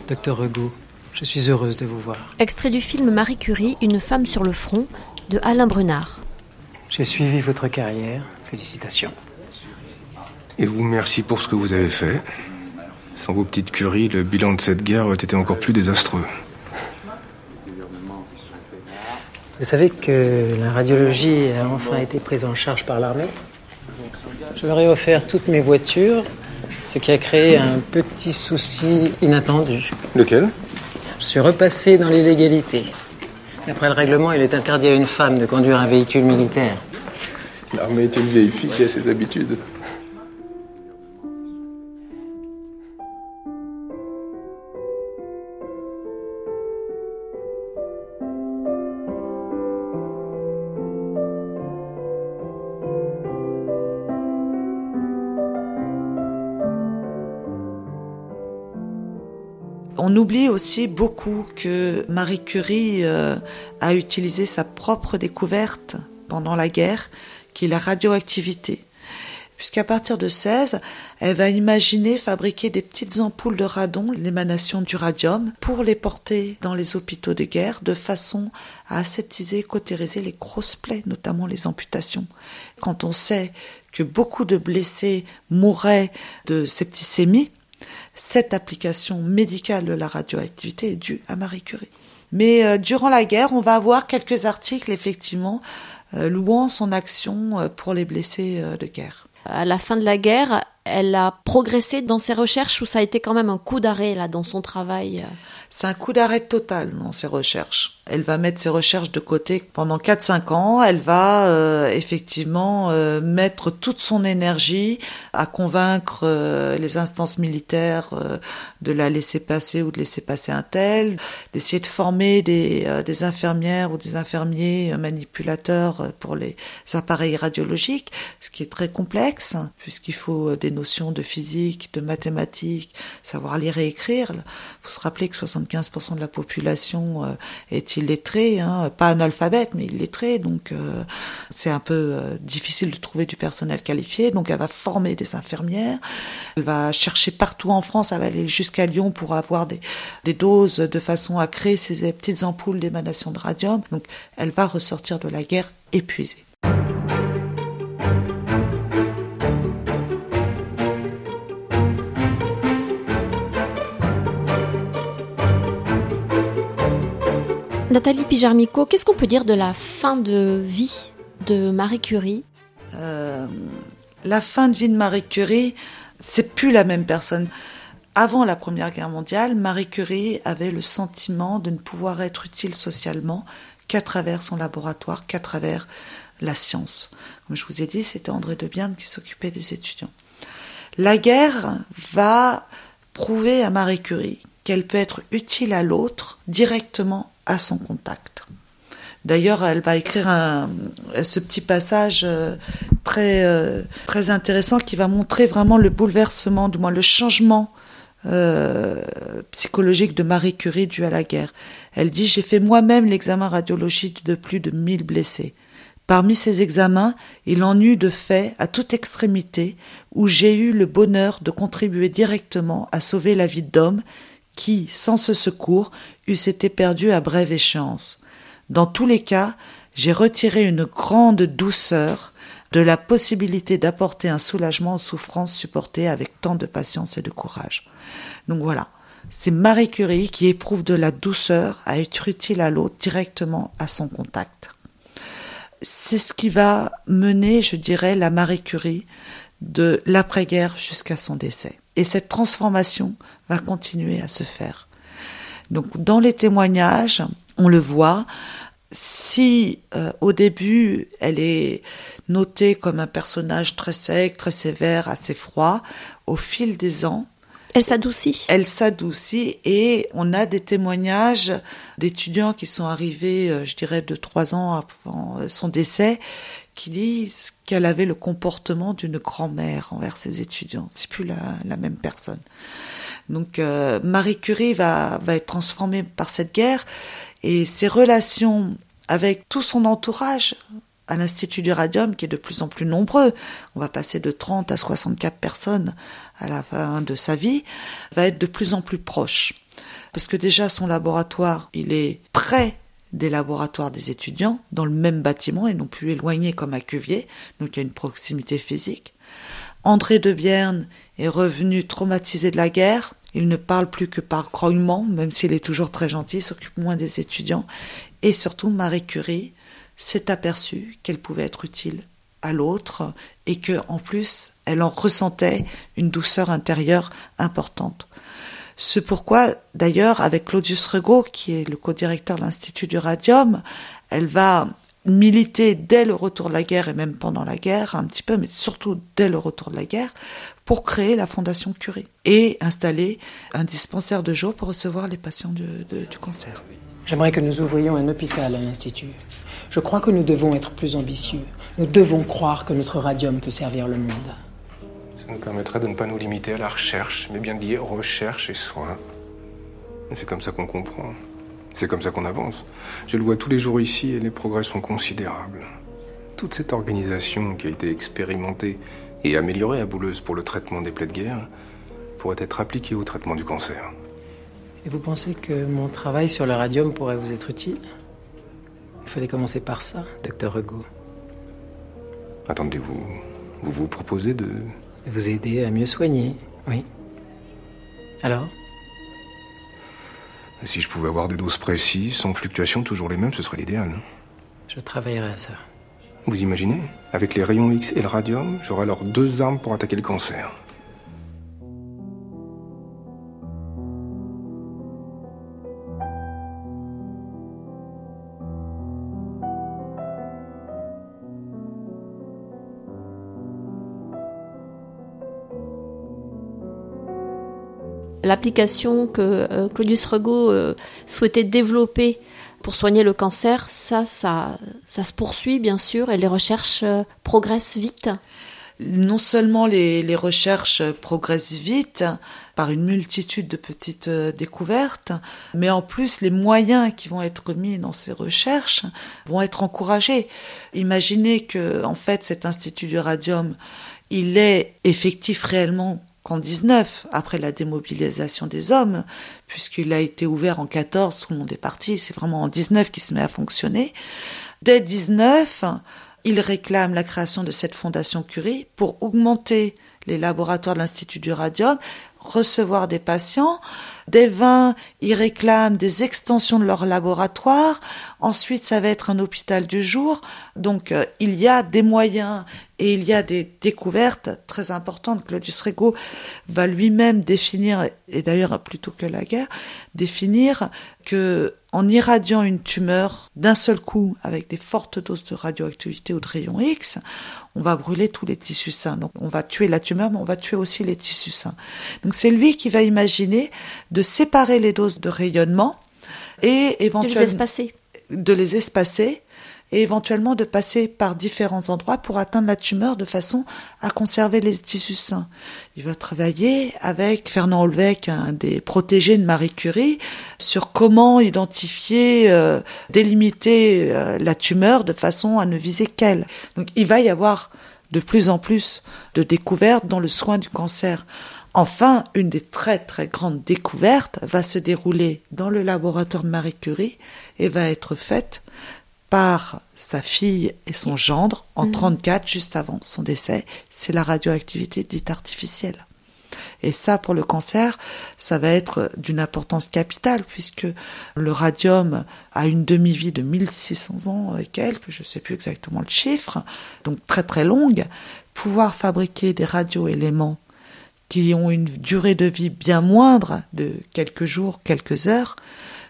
Docteur Regaud, je suis heureuse de vous voir. Extrait du film Marie Curie, Une femme sur le front, de Alain Brunard. J'ai suivi votre carrière. Félicitations. Et vous, merci pour ce que vous avez fait. Sans vos petites curies, le bilan de cette guerre aurait été encore plus désastreux. Vous savez que la radiologie a enfin été prise en charge par l'armée Je leur ai offert toutes mes voitures, ce qui a créé un petit souci inattendu. Lequel? Je suis repassé dans l'illégalité. D'après le règlement, il est interdit à une femme de conduire un véhicule militaire. L'armée est une vieille fille qui a ses habitudes. On oublie aussi beaucoup que Marie Curie euh, a utilisé sa propre découverte pendant la guerre, qui est la radioactivité. Puisqu'à partir de 16, elle va imaginer fabriquer des petites ampoules de radon, l'émanation du radium, pour les porter dans les hôpitaux de guerre de façon à aseptiser, cautériser les grosses plaies, notamment les amputations. Quand on sait que beaucoup de blessés mouraient de septicémie, cette application médicale de la radioactivité est due à Marie Curie. Mais euh, durant la guerre, on va avoir quelques articles, effectivement, euh, louant son action euh, pour les blessés de guerre. À la fin de la guerre, elle a progressé dans ses recherches ou ça a été quand même un coup d'arrêt là dans son travail C'est un coup d'arrêt total dans ses recherches. Elle va mettre ses recherches de côté pendant 4-5 ans. Elle va euh, effectivement euh, mettre toute son énergie à convaincre euh, les instances militaires de la laisser passer ou de laisser passer un tel, d'essayer de former des, des infirmières ou des infirmiers manipulateurs pour les appareils radiologiques, ce qui est très complexe puisqu'il faut des notions de physique, de mathématiques, savoir lire et écrire. Il faut se rappeler que 75% de la population est illettrée, hein, pas analphabète, mais illettrée, donc euh, c'est un peu euh, difficile de trouver du personnel qualifié. Donc elle va former des infirmières, elle va chercher partout en France, elle va aller jusqu'à Lyon pour avoir des, des doses de façon à créer ces petites ampoules d'émanation de radium. Donc elle va ressortir de la guerre épuisée. Nathalie Pijarmico, qu'est-ce qu'on peut dire de la fin de vie de Marie Curie euh, La fin de vie de Marie Curie, c'est plus la même personne. Avant la Première Guerre mondiale, Marie Curie avait le sentiment de ne pouvoir être utile socialement qu'à travers son laboratoire, qu'à travers la science. Comme je vous ai dit, c'était André Debierne qui s'occupait des étudiants. La guerre va prouver à Marie Curie qu'elle peut être utile à l'autre directement à son contact. D'ailleurs, elle va écrire ce petit passage très, très intéressant qui va montrer vraiment le bouleversement, du moins le changement euh, psychologique de Marie Curie due à la guerre. Elle dit J'ai fait moi-même l'examen radiologique de plus de 1000 blessés. Parmi ces examens, il en eut de fait à toute extrémité où j'ai eu le bonheur de contribuer directement à sauver la vie d'hommes qui, sans ce secours, eussent été perdus à brève échéance. Dans tous les cas, j'ai retiré une grande douceur de la possibilité d'apporter un soulagement aux souffrances supportées avec tant de patience et de courage. Donc voilà, c'est Marie Curie qui éprouve de la douceur à être utile à l'autre directement à son contact. C'est ce qui va mener, je dirais, la Marie Curie de l'après-guerre jusqu'à son décès. Et cette transformation va continuer à se faire. Donc dans les témoignages, on le voit, si euh, au début elle est notée comme un personnage très sec, très sévère, assez froid, au fil des ans, elle s'adoucit. Elle s'adoucit et on a des témoignages d'étudiants qui sont arrivés, euh, je dirais, de trois ans avant son décès, qui disent qu'elle avait le comportement d'une grand-mère envers ses étudiants. C'est plus la, la, même personne. Donc euh, Marie Curie va, va être transformée par cette guerre et ses relations avec tout son entourage à l'Institut du Radium, qui est de plus en plus nombreux, on va passer de 30 à 64 personnes à la fin de sa vie, va être de plus en plus proche. Parce que déjà, son laboratoire, il est près des laboratoires des étudiants, dans le même bâtiment et non plus éloigné comme à Cuvier, donc il y a une proximité physique. André de Bierne est revenu traumatisé de la guerre, il ne parle plus que par grognement, même s'il est toujours très gentil, s'occupe moins des étudiants. Et surtout, Marie Curie s'est aperçue qu'elle pouvait être utile à l'autre et que, en plus, elle en ressentait une douceur intérieure importante. C'est pourquoi, d'ailleurs, avec Claudius Regaud, qui est le co-directeur de l'Institut du Radium, elle va militer dès le retour de la guerre et même pendant la guerre un petit peu, mais surtout dès le retour de la guerre, pour créer la Fondation Curie et installer un dispensaire de jour pour recevoir les patients de, du cancer. J'aimerais que nous ouvrions un hôpital à l'Institut. Je crois que nous devons être plus ambitieux. Nous devons croire que notre radium peut servir le monde. Ça nous permettrait de ne pas nous limiter à la recherche, mais bien de lier recherche et soins. C'est comme ça qu'on comprend. C'est comme ça qu'on avance. Je le vois tous les jours ici et les progrès sont considérables. Toute cette organisation qui a été expérimentée et améliorée à Bouleuse pour le traitement des plaies de guerre pourrait être appliquée au traitement du cancer. Et vous pensez que mon travail sur le radium pourrait vous être utile? Il fallait commencer par ça, docteur Hugo. Attendez, vous, vous vous proposez de... Vous aider à mieux soigner, oui. Alors? Si je pouvais avoir des doses précises, sans fluctuations toujours les mêmes, ce serait l'idéal. Je travaillerai à ça. Vous imaginez? Avec les rayons X et le radium, j'aurai alors deux armes pour attaquer le cancer. L'application que euh, Claudius Regaud euh, souhaitait développer pour soigner le cancer, ça, ça, ça se poursuit bien sûr et les recherches euh, progressent vite. Non seulement les, les, recherches progressent vite par une multitude de petites découvertes, mais en plus les moyens qui vont être mis dans ces recherches vont être encouragés. Imaginez que en fait cet institut du radium, il est effectif réellement qu'en 19, après la démobilisation des hommes, puisqu'il a été ouvert en 14, tout le monde est parti, c'est vraiment en 19 qu'il se met à fonctionner. Dès 19, il réclame la création de cette fondation Curie pour augmenter les laboratoires de l'Institut du Radium, recevoir des patients. Des 20, ils réclament des extensions de leur laboratoire. Ensuite, ça va être un hôpital du jour. Donc, euh, il y a des moyens et il y a des découvertes très importantes. Claudius Rego va lui-même définir, et d'ailleurs plutôt que la guerre, définir que en irradiant une tumeur d'un seul coup avec des fortes doses de radioactivité ou de rayons X, on va brûler tous les tissus sains. Donc on va tuer la tumeur, mais on va tuer aussi les tissus sains. Donc c'est lui qui va imaginer de séparer les doses de rayonnement et éventuellement de les espacer, de les espacer et éventuellement de passer par différents endroits pour atteindre la tumeur de façon à conserver les tissus sains. Il va travailler avec Fernand Holweck, un des protégés de Marie Curie, sur comment identifier, euh, délimiter euh, la tumeur de façon à ne viser qu'elle. Donc il va y avoir de plus en plus de découvertes dans le soin du cancer. Enfin, une des très très grandes découvertes va se dérouler dans le laboratoire de Marie Curie et va être faite par sa fille et son gendre en 34, mhm. juste avant son décès. C'est la radioactivité dite artificielle. Et ça, pour le cancer, ça va être d'une importance capitale puisque le radium a une demi-vie de 1600 ans et quelques, je ne sais plus exactement le chiffre, donc très très longue. Pouvoir fabriquer des radioéléments qui ont une durée de vie bien moindre de quelques jours, quelques heures,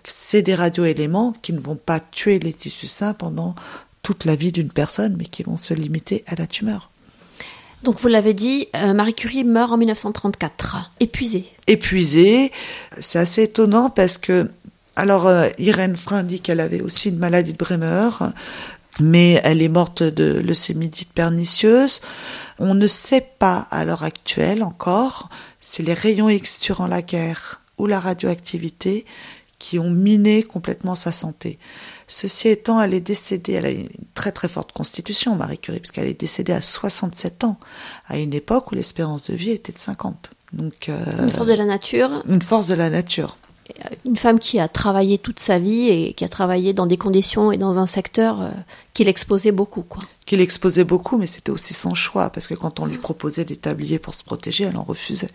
c'est des radioéléments qui ne vont pas tuer les tissus sains pendant toute la vie d'une personne, mais qui vont se limiter à la tumeur. Donc vous l'avez dit, euh, Marie Curie meurt en 1934, épuisée. Épuisée, c'est assez étonnant parce que, alors euh, Irène Frein dit qu'elle avait aussi une maladie de Bremer, mais elle est morte de leucémie dite pernicieuse. On ne sait pas à l'heure actuelle encore, c'est les rayons X durant la guerre ou la radioactivité qui ont miné complètement sa santé. Ceci étant, elle est décédée, elle a une très très forte constitution, Marie Curie, parce qu'elle est décédée à 67 ans, à une époque où l'espérance de vie était de 50. Donc, euh, une force de la nature. Une force de la nature. Euh, une femme qui a travaillé toute sa vie et qui a travaillé dans des conditions et dans un secteur euh, qui l'exposait beaucoup. Quoi. Qui l'exposait beaucoup, mais c'était aussi son choix, parce que quand on lui proposait des tabliers pour se protéger, elle en refusait.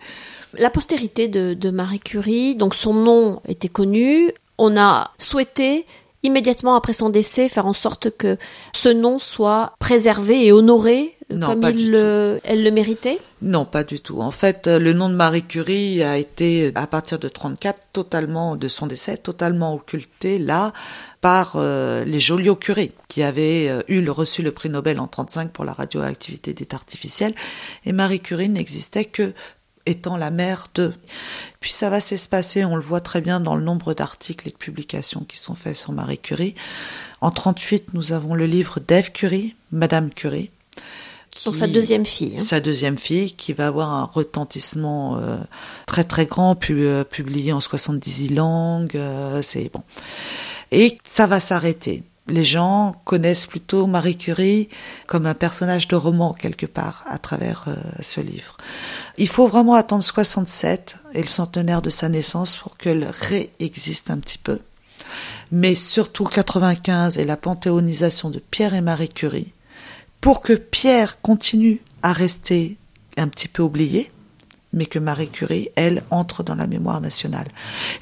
La postérité de, Marie Curie, donc son nom était connu, on a souhaité immédiatement après son décès faire en sorte que ce nom soit préservé et honoré comme elle le méritait Non, pas du tout. En fait, le nom de Marie Curie a été, à partir de 34, totalement, de son décès, totalement occulté là par euh, les Joliot-Curie, qui avaient euh, eu le, reçu le prix Nobel en 35 pour la radioactivité d'état artificielle. Et Marie Curie n'existait que étant la mère de. Puis ça va s'espacer, on le voit très bien dans le nombre d'articles et de publications qui sont faits sur Marie Curie. En 38, nous avons le livre d'Ève Curie, Madame Curie. Donc sa deuxième fille. Hein. Sa deuxième fille, qui va avoir un retentissement euh, très très grand, euh, publié en 70 langues. Euh, c'est bon. Et ça va s'arrêter les gens connaissent plutôt Marie Curie comme un personnage de roman quelque part à travers euh, ce livre. Il faut vraiment attendre 67 et le centenaire de sa naissance pour qu'elle réexiste un petit peu. Mais surtout 95 et la panthéonisation de Pierre et Marie Curie pour que Pierre continue à rester un petit peu oublié mais que Marie Curie, elle, entre dans la mémoire nationale.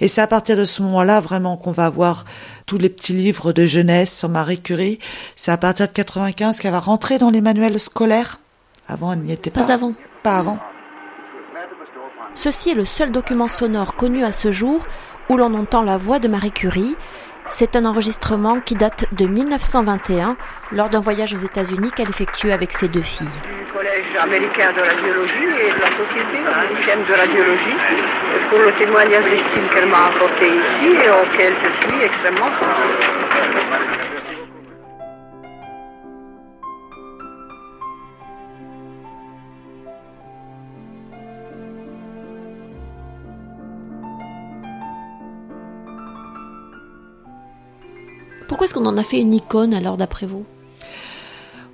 Et c'est à partir de ce moment-là vraiment qu'on va avoir tous les petits livres de jeunesse sur Marie Curie. C'est à partir de 95 qu'elle va rentrer dans les manuels scolaires. Avant, elle n'y était pas. Pas avant. Pas avant. Ceci est le seul document sonore connu à ce jour où l'on entend la voix de Marie Curie. C'est un enregistrement qui date de 1921 lors d'un voyage aux États-Unis qu'elle effectue avec ses deux filles collège américain de radiologie et de la société américaine de radiologie pour le témoignage d'estime qu'elle m'a apporté ici et auquel je suis extrêmement sensible. Pourquoi est-ce qu'on en a fait une icône alors d'après vous?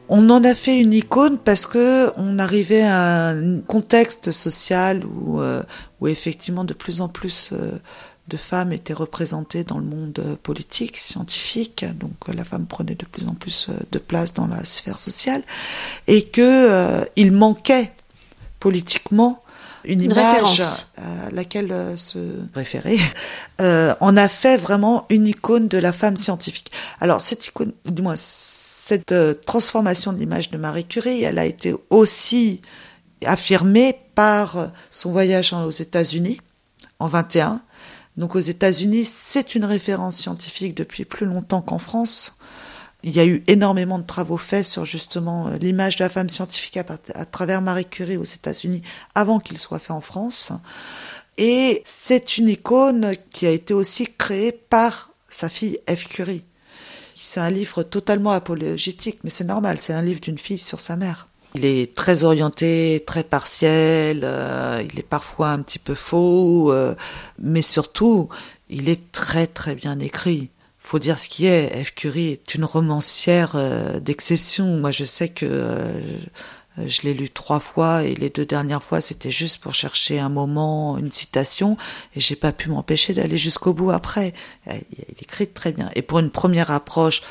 On en a fait une icône parce que on arrivait à un contexte social où, euh, où effectivement de plus en plus euh, de femmes étaient représentées dans le monde euh, politique, scientifique, donc la femme prenait de plus en plus de place dans la sphère sociale, et que il manquait politiquement une, image à laquelle se référer, <laughs> euh, on a fait vraiment une icône de la femme scientifique. Alors cette icône, du moins cette euh, transformation de l'image de Marie Curie, elle a été aussi affirmée par son voyage aux États-Unis en 21. Donc aux États-Unis, c'est une référence scientifique depuis plus longtemps qu'en France. Il y a eu énormément de travaux faits sur justement euh, l'image de la femme scientifique à, travers Marie Curie aux États-Unis avant qu'il soit fait en France. Et c'est une icône qui a été aussi créée par sa fille Eve Curie c'est un livre totalement apologétique, mais c'est normal, c'est un livre d'une fille sur sa mère. Il est très orienté, très partiel, euh, il est parfois un petit peu faux, euh, mais surtout, il est très très bien écrit. Faut dire ce qui est. Eve Curie est une romancière euh, d'exception. Moi, je sais que je l'ai lu trois fois et les deux dernières fois, c'était juste pour chercher un moment, une citation, et j'ai pas pu m'empêcher d'aller jusqu'au bout après. Il écrit très bien. Et pour une première approche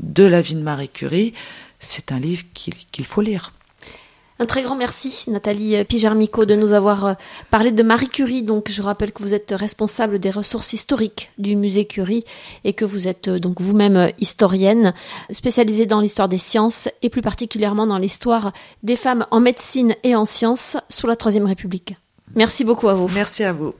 de la vie de Marie Curie, c'est un livre qu'il faut lire. Un très grand merci, Nathalie Pijarmico, de nous avoir euh, parlé de Marie Curie. Donc, je rappelle que vous êtes responsable des ressources historiques du musée Curie et que vous êtes euh, donc vous-même euh, historienne, spécialisée dans l'histoire des sciences et plus particulièrement dans l'histoire des femmes en médecine et en sciences sous la Troisième République. Merci beaucoup à vous. Merci à vous.